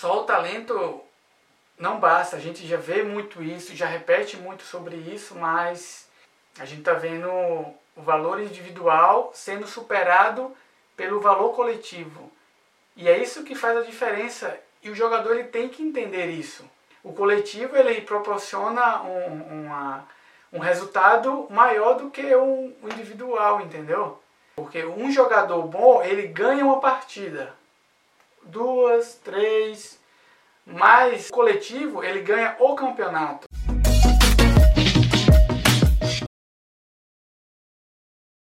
só o talento não basta. A gente já vê muito isso, já repete muito sobre isso, mas a gente está vendo o valor individual sendo superado pelo valor coletivo. E é isso que faz a diferença. E o jogador ele tem que entender isso. O coletivo ele proporciona um, uma, um resultado maior do que o individual, entendeu? Porque um jogador bom ele ganha uma partida, duas, três, mas o coletivo ele ganha o campeonato.